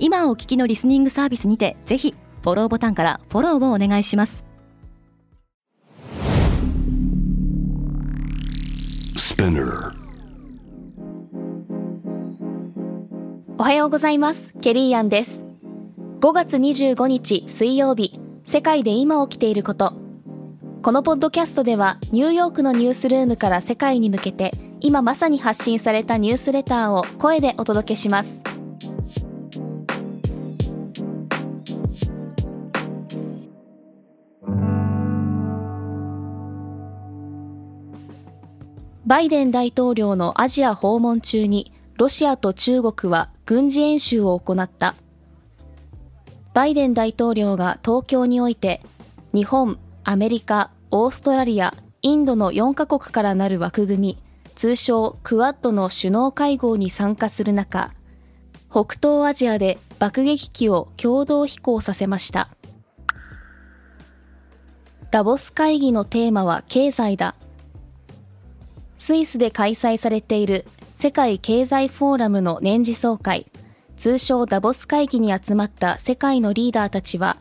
今お聞きのリスニングサービスにてぜひフォローボタンからフォローをお願いします。おはようございます。ケリーアンです。5月25日水曜日世界で今起きていること。このポッドキャストではニューヨークのニュースルームから世界に向けて今まさに発信されたニュースレターを声でお届けしますバイデン大統領のアジア訪問中にロシアと中国は軍事演習を行った。バイデン大統領が東京において日本、アメリカ、オーストラリア、インドの4カ国からなる枠組み通称クワッドの首脳会合に参加する中北東アジアで爆撃機を共同飛行させました。ダボス会議のテーマは経済だ。スイスで開催されている世界経済フォーラムの年次総会、通称ダボス会議に集まった世界のリーダーたちは、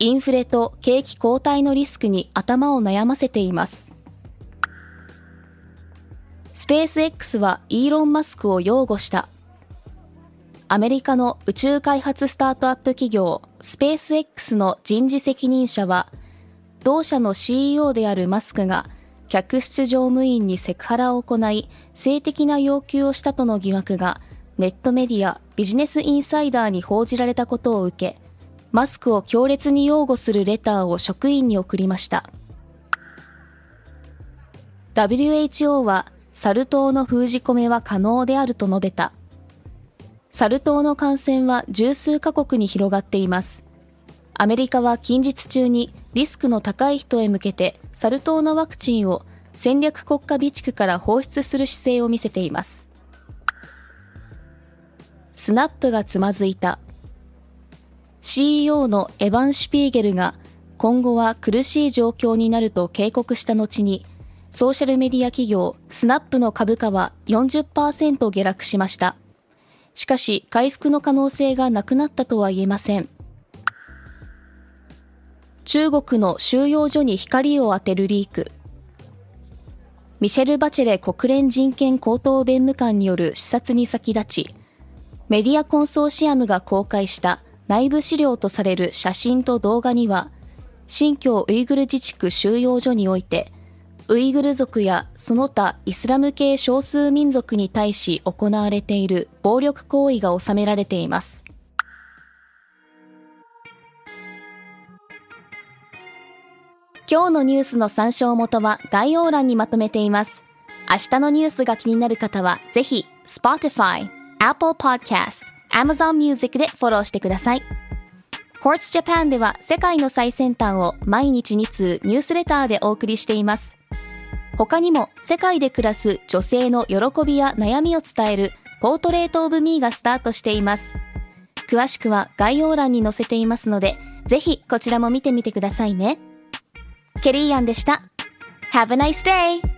インフレと景気後退のリスクに頭を悩ませています。スペース X はイーロン・マスクを擁護した。アメリカの宇宙開発スタートアップ企業スペース X の人事責任者は、同社の CEO であるマスクが客室乗務員にセクハラを行い、性的な要求をしたとの疑惑が、ネットメディア、ビジネスインサイダーに報じられたことを受け、マスクを強烈に擁護するレターを職員に送りました。WHO は、サル痘の封じ込めは可能であると述べた。サル痘の感染は十数カ国に広がっています。アメリカは近日中にリスクの高い人へ向けてサル痘のワクチンを戦略国家備蓄から放出する姿勢を見せています。スナップがつまずいた。CEO のエヴァン・シュピーゲルが今後は苦しい状況になると警告した後に、ソーシャルメディア企業スナップの株価は40%下落しました。しかし回復の可能性がなくなったとは言えません。中国の収容所に光を当てるリーク。ミシェル・バチェレ国連人権高等弁務官による視察に先立ち、メディアコンソーシアムが公開した内部資料とされる写真と動画には、新疆ウイグル自治区収容所において、ウイグル族やその他イスラム系少数民族に対し行われている暴力行為が収められています。今日のニュースの参照元は概要欄にまとめています。明日のニュースが気になる方は、ぜひ、Spotify、Apple Podcast、Amazon Music でフォローしてください。Quartz Japan では世界の最先端を毎日2通ニュースレターでお送りしています。他にも世界で暮らす女性の喜びや悩みを伝えるポートレートオブミーがスタートしています。詳しくは概要欄に載せていますので、ぜひこちらも見てみてくださいね。ケリーアンでした。Have a nice day!